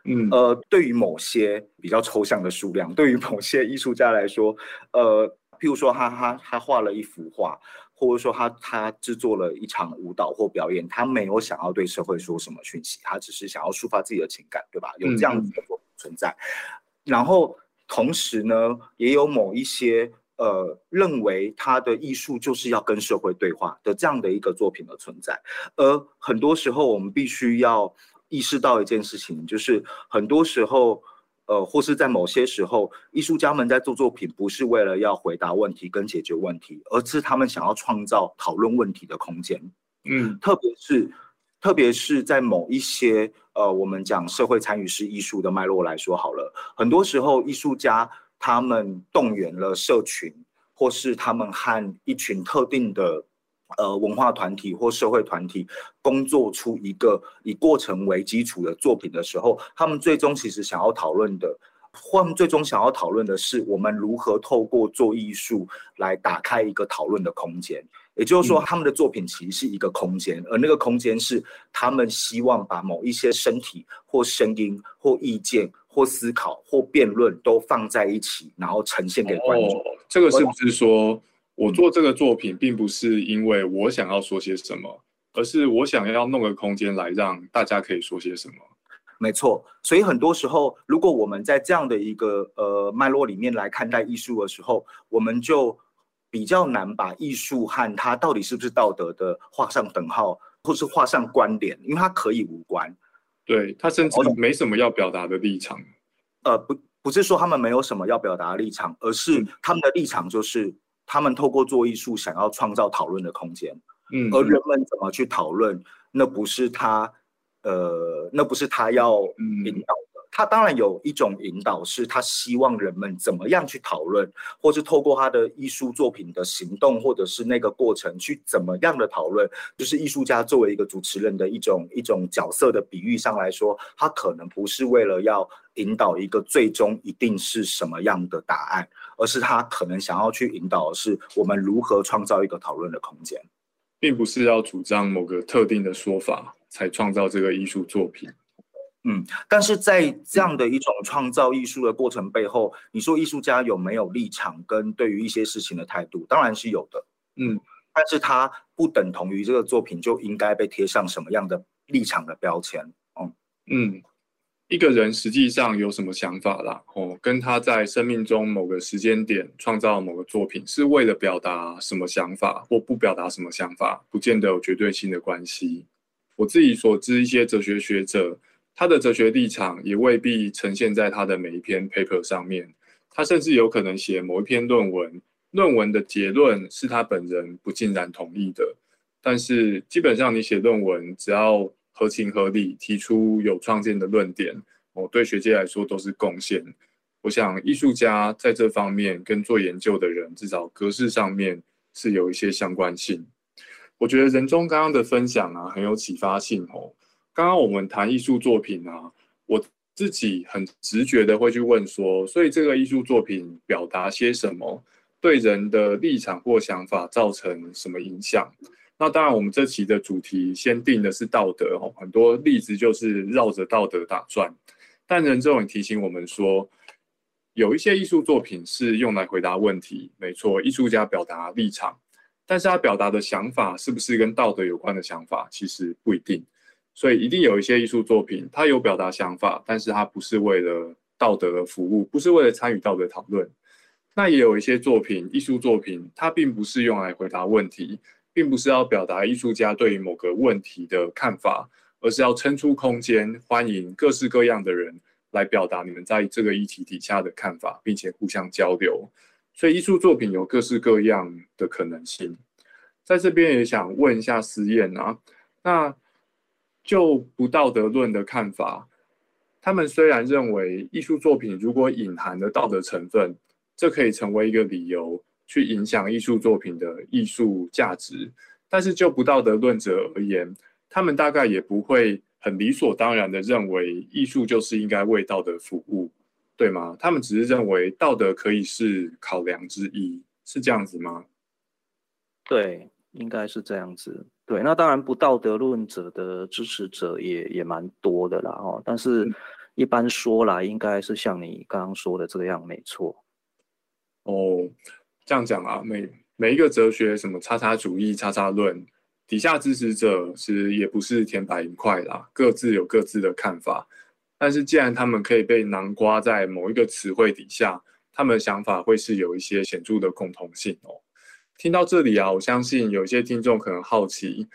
Speaker 3: 嗯，呃，对于某些比较抽象的数量，对于某些艺术家来说，呃，譬如说，他他他画了一幅画。或者说他他制作了一场舞蹈或表演，他没有想要对社会说什么讯息，他只是想要抒发自己的情感，对吧？有这样子的作品存在。然后同时呢，也有某一些呃认为他的艺术就是要跟社会对话的这样的一个作品的存在。而很多时候，我们必须要意识到一件事情，就是很多时候。呃，或是在某些时候，艺术家们在做作品，不是为了要回答问题跟解决问题，而是他们想要创造讨论问题的空间。嗯，特别是，特别是在某一些呃，我们讲社会参与式艺术的脉络来说好了，很多时候艺术家他们动员了社群，或是他们和一群特定的。呃，文化团体或社会团体工作出一个以过程为基础的作品的时候，他们最终其实想要讨论的，或最终想要讨论的是，我们如何透过做艺术来打开一个讨论的空间。也就是说，他们的作品其实是一个空间，而那个空间是他们希望把某一些身体或声音或意见或思考或辩论都放在一起，然后呈现给观众。
Speaker 1: 这个是不是说？我做这个作品，并不是因为我想要说些什么，而是我想要弄个空间来让大家可以说些什么。
Speaker 3: 没错，所以很多时候，如果我们在这样的一个呃脉络里面来看待艺术的时候，我们就比较难把艺术和它到底是不是道德的画上等号，或是画上关联，因为它可以无关。
Speaker 1: 对，它甚至没什么要表达的立场。
Speaker 3: 呃，不，不是说他们没有什么要表达的立场，而是他们的立场就是。他们透过做艺术，想要创造讨论的空间，嗯，而人们怎么去讨论，那不是他，呃，那不是他要引导的，他当然有一种引导，是他希望人们怎么样去讨论，或是透过他的艺术作品的行动，或者是那个过程去怎么样的讨论，就是艺术家作为一个主持人的一种一种角色的比喻上来说，他可能不是为了要引导一个最终一定是什么样的答案，而是他可能想要去引导的是我们如何创造一个讨论的空间，
Speaker 1: 并不是要主张某个特定的说法才创造这个艺术作品。
Speaker 3: 嗯，但是在这样的一种创造艺术的过程背后，你说艺术家有没有立场跟对于一些事情的态度？当然是有的。嗯，但是他不等同于这个作品就应该被贴上什么样的立场的标签。
Speaker 1: 哦，嗯，一个人实际上有什么想法啦？哦，跟他在生命中某个时间点创造某个作品，是为了表达什么想法或不表达什么想法，不见得有绝对性的关系。我自己所知，一些哲学学者。他的哲学立场也未必呈现在他的每一篇 paper 上面，他甚至有可能写某一篇论文，论文的结论是他本人不尽然同意的。但是基本上你写论文，只要合情合理，提出有创建的论点，哦，对学界来说都是贡献。我想艺术家在这方面跟做研究的人，至少格式上面是有一些相关性。我觉得仁中刚刚的分享啊，很有启发性哦。刚刚我们谈艺术作品啊，我自己很直觉的会去问说，所以这个艺术作品表达些什么，对人的立场或想法造成什么影响？那当然，我们这期的主题先定的是道德哦，很多例子就是绕着道德打转。但任仲也提醒我们说，有一些艺术作品是用来回答问题，没错，艺术家表达立场，但是他表达的想法是不是跟道德有关的想法，其实不一定。所以一定有一些艺术作品，它有表达想法，但是它不是为了道德的服务，不是为了参与道德讨论。那也有一些作品，艺术作品，它并不是用来回答问题，并不是要表达艺术家对于某个问题的看法，而是要撑出空间，欢迎各式各样的人来表达你们在这个议题底下的看法，并且互相交流。所以艺术作品有各式各样的可能性。在这边也想问一下思燕啊，那。就不道德论的看法，他们虽然认为艺术作品如果隐含了道德成分，这可以成为一个理由去影响艺术作品的艺术价值，但是就不道德论者而言，他们大概也不会很理所当然的认为艺术就是应该为道德服务，对吗？他们只是认为道德可以是考量之一，是这样子吗？
Speaker 2: 对，应该是这样子。对，那当然不道德论者的支持者也也蛮多的啦，哦，但是一般说来，应该是像你刚刚说的这样，没错。
Speaker 1: 哦，这样讲啊，每每一个哲学，什么叉叉主义、叉叉论，底下支持者其实也不是甜白银块啦，各自有各自的看法。但是既然他们可以被囊括在某一个词汇底下，他们的想法会是有一些显著的共同性哦。听到这里啊，我相信有些听众可能好奇，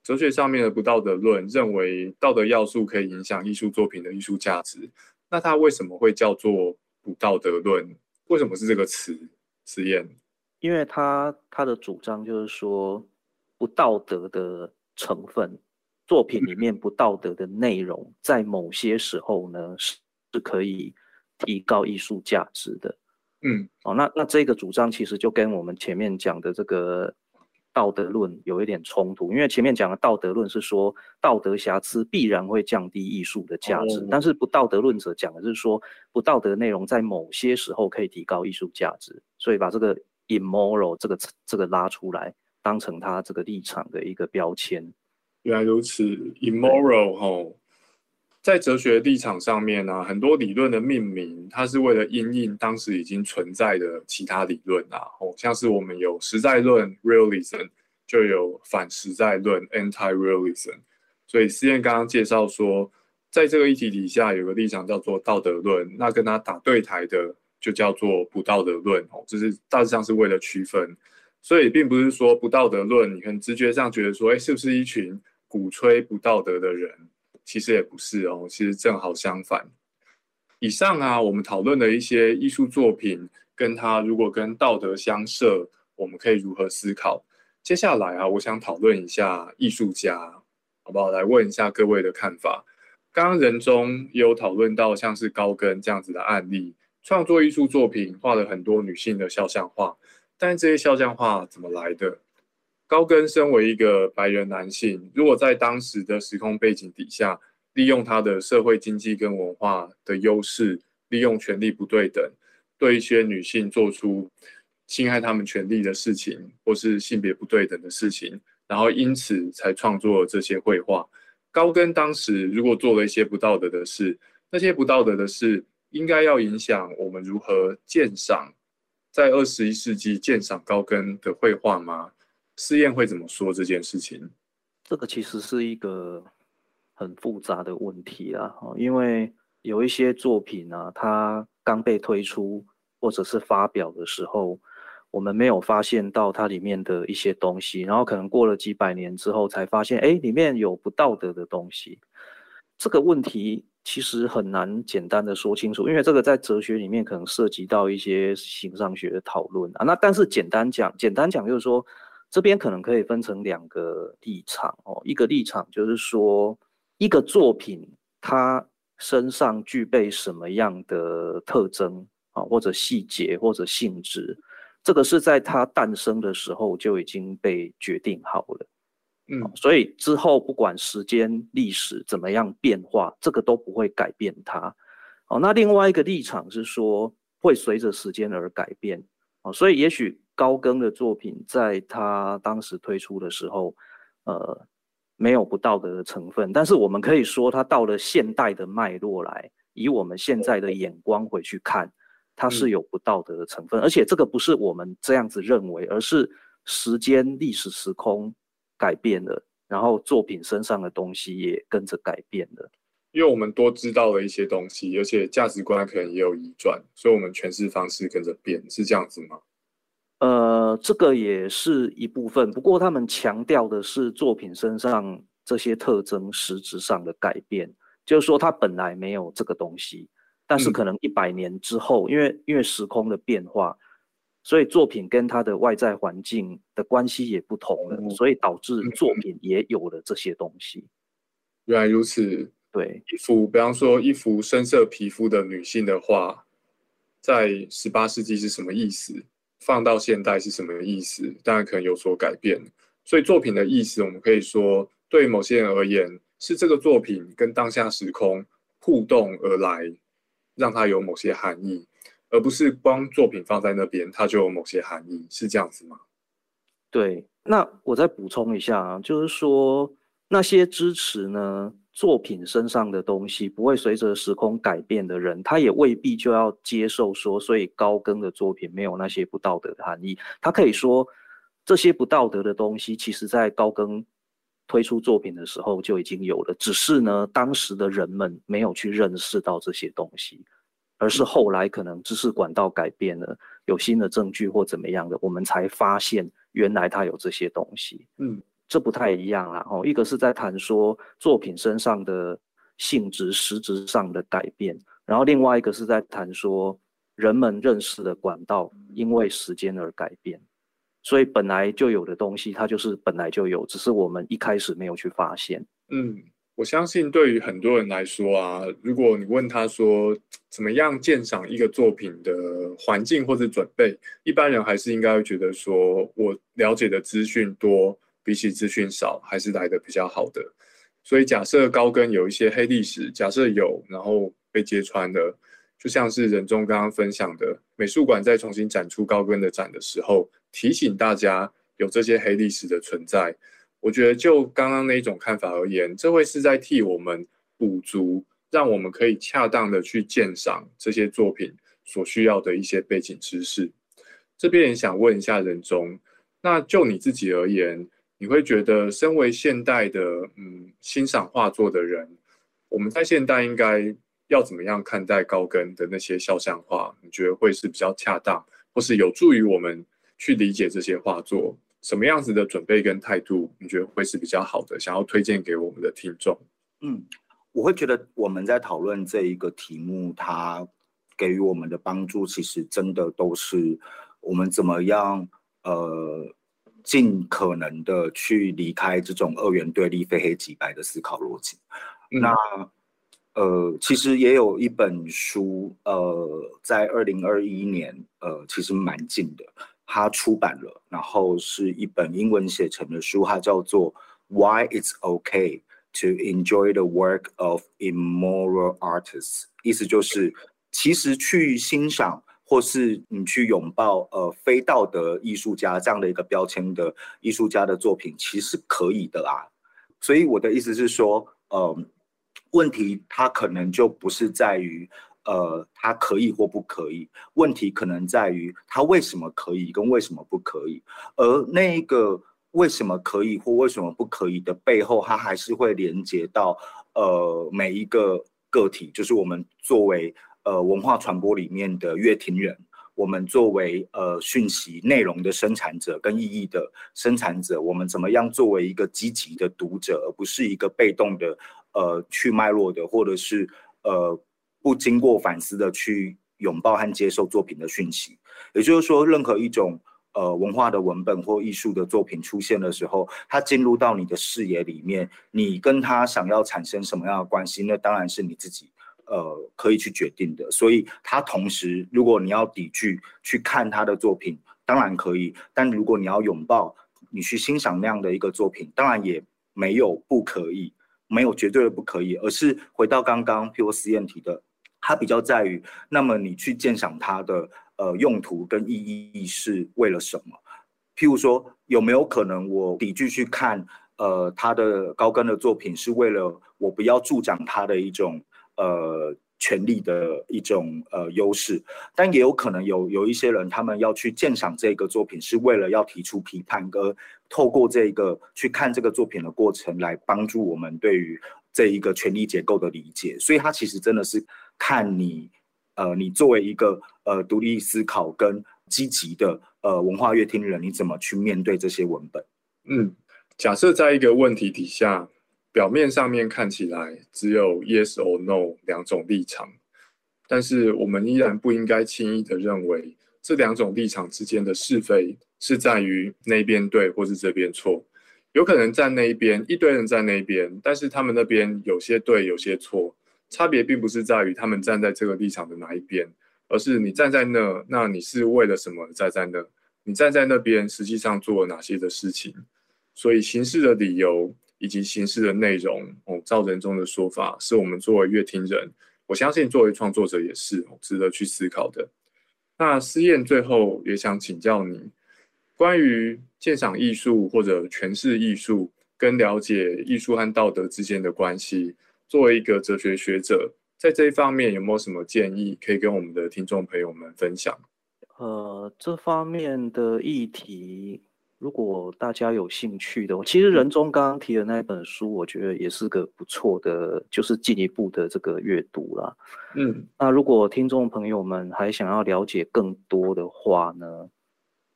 Speaker 1: 哲学上面的不道德论认为道德要素可以影响艺术作品的艺术价值，那它为什么会叫做不道德论？为什么是这个词？实验？
Speaker 2: 因为他他的主张就是说，不道德的成分，作品里面不道德的内容，在某些时候呢是是可以提高艺术价值的。
Speaker 1: 嗯，
Speaker 2: 哦，那那这个主张其实就跟我们前面讲的这个道德论有一点冲突，因为前面讲的道德论是说道德瑕疵必然会降低艺术的价值，但是不道德论者讲的是说不道德内容在某些时候可以提高艺术价值，所以把这个 immoral 这个这个拉出来，当成他这个立场的一个标签。
Speaker 1: 原来如此，immoral 吼。在哲学立场上面呢，很多理论的命名，它是为了因应当时已经存在的其他理论啊，哦，像是我们有实在论 （realism），就有反实在论 （anti-realism）。所以思燕刚刚介绍说，在这个议题底下有个立场叫做道德论，那跟他打对台的就叫做不道德论哦，这是大致上是为了区分。所以并不是说不道德论，你很直觉上觉得说，哎，是不是一群鼓吹不道德的人？其实也不是哦，其实正好相反。以上啊，我们讨论的一些艺术作品，跟它如果跟道德相涉，我们可以如何思考？接下来啊，我想讨论一下艺术家，好不好？来问一下各位的看法。刚刚人中也有讨论到像是高更这样子的案例，创作艺术作品画了很多女性的肖像画，但这些肖像画怎么来的？高更身为一个白人男性，如果在当时的时空背景底下，利用他的社会经济跟文化的优势，利用权力不对等，对一些女性做出侵害他们权利的事情，或是性别不对等的事情，然后因此才创作这些绘画。高更当时如果做了一些不道德的事，那些不道德的事应该要影响我们如何鉴赏，在二十一世纪鉴赏高更的绘画吗？试验会怎么说这件事情？
Speaker 2: 这个其实是一个很复杂的问题啊，因为有一些作品呢，它刚被推出或者是发表的时候，我们没有发现到它里面的一些东西，然后可能过了几百年之后才发现，哎，里面有不道德的东西。这个问题其实很难简单的说清楚，因为这个在哲学里面可能涉及到一些形上学的讨论啊。那但是简单讲，简单讲就是说。这边可能可以分成两个立场哦，一个立场就是说，一个作品它身上具备什么样的特征啊，或者细节或者性质，这个是在它诞生的时候就已经被决定好了，嗯，所以之后不管时间历史怎么样变化，这个都不会改变它。哦，那另外一个立场是说，会随着时间而改变，哦，所以也许。高更的作品在他当时推出的时候，呃，没有不道德的成分。但是我们可以说，他到了现代的脉络来，以我们现在的眼光回去看，它是有不道德的成分。而且这个不是我们这样子认为，而是时间、历史、时空改变了，然后作品身上的东西也跟着改变了。
Speaker 1: 因为我们多知道了一些东西，而且价值观可能也有移转，所以我们诠释方式跟着变，是这样子吗？
Speaker 2: 呃，这个也是一部分，不过他们强调的是作品身上这些特征实质上的改变，就是说它本来没有这个东西，但是可能一百年之后，因为因为时空的变化，所以作品跟它的外在环境的关系也不同了，所以导致作品也有了这些东西。
Speaker 1: 原来如此，
Speaker 2: 对
Speaker 1: 一幅，比方说一幅深色皮肤的女性的画，在十八世纪是什么意思？放到现代是什么意思？当然可能有所改变。所以作品的意思，我们可以说，对某些人而言，是这个作品跟当下时空互动而来，让它有某些含义，而不是光作品放在那边，它就有某些含义，是这样子吗？
Speaker 2: 对。那我再补充一下啊，就是说那些支持呢？作品身上的东西不会随着时空改变的人，他也未必就要接受说，所以高更的作品没有那些不道德的含义。他可以说，这些不道德的东西，其实在高更推出作品的时候就已经有了，只是呢，当时的人们没有去认识到这些东西，而是后来可能知识管道改变了，有新的证据或怎么样的，我们才发现原来他有这些东西。嗯。这不太一样啦，哦，一个是在谈说作品身上的性质实质上的改变，然后另外一个是在谈说人们认识的管道因为时间而改变，所以本来就有的东西它就是本来就有，只是我们一开始没有去发现。
Speaker 1: 嗯，我相信对于很多人来说啊，如果你问他说怎么样鉴赏一个作品的环境或者准备，一般人还是应该会觉得说我了解的资讯多。比起资讯少，还是来的比较好的。所以假设高更有一些黑历史，假设有，然后被揭穿了，就像是任中刚刚分享的，美术馆在重新展出高更的展的时候，提醒大家有这些黑历史的存在。我觉得就刚刚那一种看法而言，这会是在替我们补足，让我们可以恰当的去鉴赏这些作品所需要的一些背景知识。这边也想问一下任中，那就你自己而言。你会觉得，身为现代的嗯欣赏画作的人，我们在现代应该要怎么样看待高更的那些肖像画？你觉得会是比较恰当，或是有助于我们去理解这些画作？什么样子的准备跟态度，你觉得会是比较好的？想要推荐给我们的听众？
Speaker 3: 嗯，我会觉得我们在讨论这一个题目，它给予我们的帮助，其实真的都是我们怎么样呃。尽可能的去离开这种二元对立、非黑即白的思考逻辑。那呃，其实也有一本书，呃，在二零二一年，呃，其实蛮近的，它出版了，然后是一本英文写成的书，它叫做《Why It's Okay to Enjoy the Work of Immoral Artists》，意思就是，其实去欣赏或是你去拥抱呃非道德艺术家这样的一个标签的艺术家的作品，其实可以的啊。所以我的意思是说，呃。问题它可能就不是在于，呃，它可以或不可以。问题可能在于它为什么可以跟为什么不可以。而那一个为什么可以或为什么不可以的背后，它还是会连接到呃每一个个体，就是我们作为呃文化传播里面的乐听人，我们作为呃讯息内容的生产者跟意义的生产者，我们怎么样作为一个积极的读者，而不是一个被动的。呃，去脉络的，或者是呃不经过反思的去拥抱和接受作品的讯息，也就是说，任何一种呃文化的文本或艺术的作品出现的时候，它进入到你的视野里面，你跟他想要产生什么样的关系，那当然是你自己呃可以去决定的。所以，他同时，如果你要抵拒去看他的作品，当然可以；但如果你要拥抱，你去欣赏那样的一个作品，当然也没有不可以。没有绝对的不可以，而是回到刚刚譬如实验提的，它比较在于，那么你去鉴赏它的呃用途跟意义是为了什么？譬如说，有没有可能我抵拒去看呃他的高跟的作品，是为了我不要助长他的一种呃。权力的一种呃优势，但也有可能有有一些人，他们要去鉴赏这个作品，是为了要提出批判，而透过这个去看这个作品的过程，来帮助我们对于这一个权力结构的理解。所以，他其实真的是看你，呃，你作为一个呃独立思考跟积极的呃文化乐听人，你怎么去面对这些文本？
Speaker 1: 嗯，假设在一个问题底下。表面上面看起来只有 yes or no 两种立场，但是我们依然不应该轻易的认为这两种立场之间的是非是在于那边对或是这边错。有可能站那一边，一堆人在那边，但是他们那边有些对，有些错。差别并不是在于他们站在这个立场的哪一边，而是你站在那，那你是为了什么站在那？你站在那边实际上做了哪些的事情？所以形式的理由。以及形式的内容哦，照人中的说法，是我们作为乐听人，我相信作为创作者也是值得去思考的。那思燕最后也想请教你，关于鉴赏艺术或者诠释艺术，跟了解艺术和道德之间的关系，作为一个哲学学者，在这一方面有没有什么建议可以跟我们的听众朋友们分享？
Speaker 2: 呃，这方面的议题。如果大家有兴趣的，其实仁宗刚刚提的那本书，我觉得也是个不错的，就是进一步的这个阅读啦。嗯，那如果听众朋友们还想要了解更多的话呢，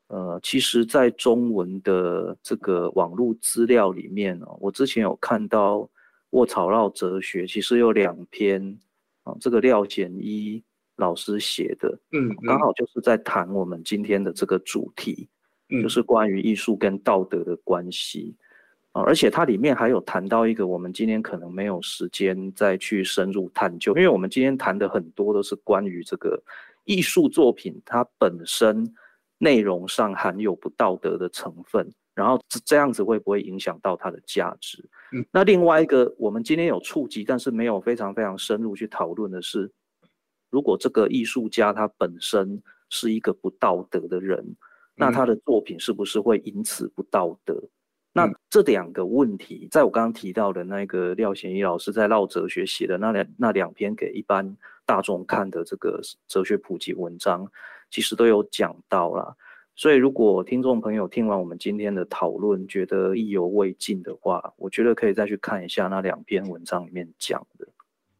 Speaker 2: 呃，其实，在中文的这个网络资料里面哦，我之前有看到《卧草绕哲学》，其实有两篇啊，这个廖简一老师写的，嗯，刚好就是在谈我们今天的这个主题。就是关于艺术跟道德的关系啊，而且它里面还有谈到一个我们今天可能没有时间再去深入探究，因为我们今天谈的很多都是关于这个艺术作品它本身内容上含有不道德的成分，然后这这样子会不会影响到它的价值？嗯，那另外一个我们今天有触及，但是没有非常非常深入去讨论的是，如果这个艺术家他本身是一个不道德的人。那他的作品是不是会因此不道德？那这两个问题，在我刚刚提到的那个廖贤一老师在《绕哲学》写的那两那两篇给一般大众看的这个哲学普及文章，其实都有讲到了。所以，如果听众朋友听完我们今天的讨论，觉得意犹未尽的话，我觉得可以再去看一下那两篇文章里面讲的。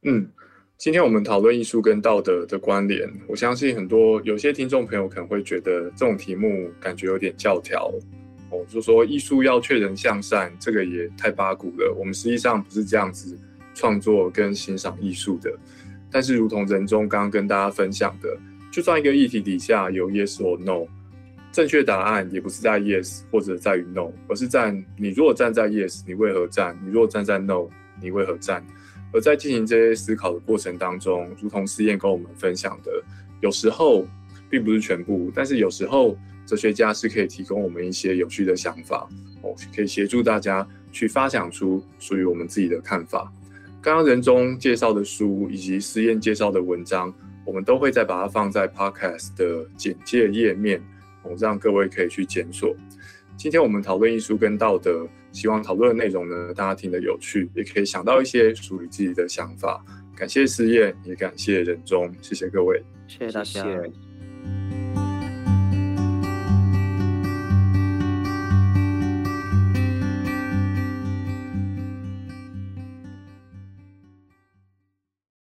Speaker 1: 嗯。今天我们讨论艺术跟道德的关联，我相信很多有些听众朋友可能会觉得这种题目感觉有点教条哦，就说艺术要劝人向善，这个也太八股了。我们实际上不是这样子创作跟欣赏艺术的。但是，如同人中刚刚跟大家分享的，就算一个议题底下有 yes or no，正确答案也不是在 yes 或者在于 no，而是在你如果站在 yes，你为何站？你如果站在 no，你为何站？而在进行这些思考的过程当中，如同思燕跟我们分享的，有时候并不是全部，但是有时候哲学家是可以提供我们一些有趣的想法，哦，可以协助大家去发想出属于我们自己的看法。刚刚仁中介绍的书以及思燕介绍的文章，我们都会再把它放在 Podcast 的简介页面，哦，让各位可以去检索。今天我们讨论艺术跟道德，希望讨论的内容呢，大家听得有趣，也可以想到一些属于自己的想法。感谢思燕，也感谢任中，谢谢各位，
Speaker 2: 谢谢大家。